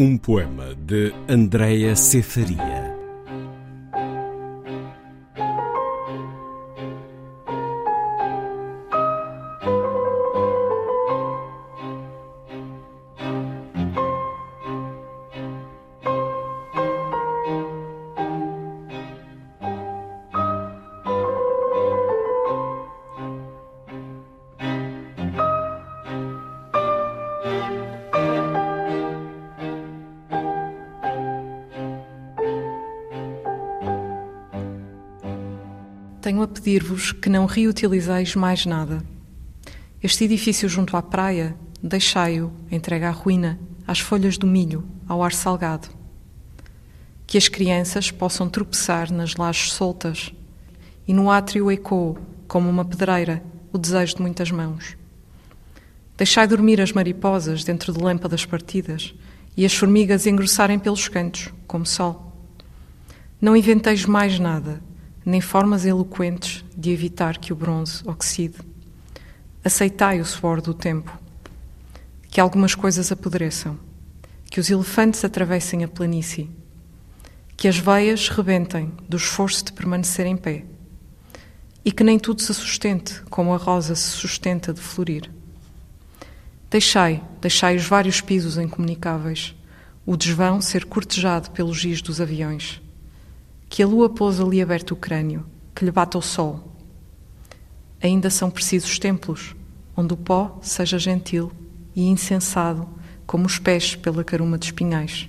Um poema de Andréa Cefaria. Tenho a pedir-vos que não reutilizeis mais nada. Este edifício junto à praia, deixai-o entregue à ruína, às folhas do milho, ao ar salgado. Que as crianças possam tropeçar nas lajes soltas e no átrio ecoe, como uma pedreira, o desejo de muitas mãos. Deixai dormir as mariposas dentro de lâmpadas partidas e as formigas engrossarem pelos cantos, como sol. Não inventeis mais nada, nem formas eloquentes de evitar que o bronze oxide. Aceitai o suor do tempo, que algumas coisas apodreçam, que os elefantes atravessem a planície, que as veias rebentem do esforço de permanecer em pé, e que nem tudo se sustente como a rosa se sustenta de florir. Deixai, deixai os vários pisos incomunicáveis, o desvão ser cortejado pelos giz dos aviões que a lua pôs ali aberto o crânio, que lhe bata o sol. Ainda são precisos templos, onde o pó seja gentil e insensado, como os pés pela caruma de espinhais.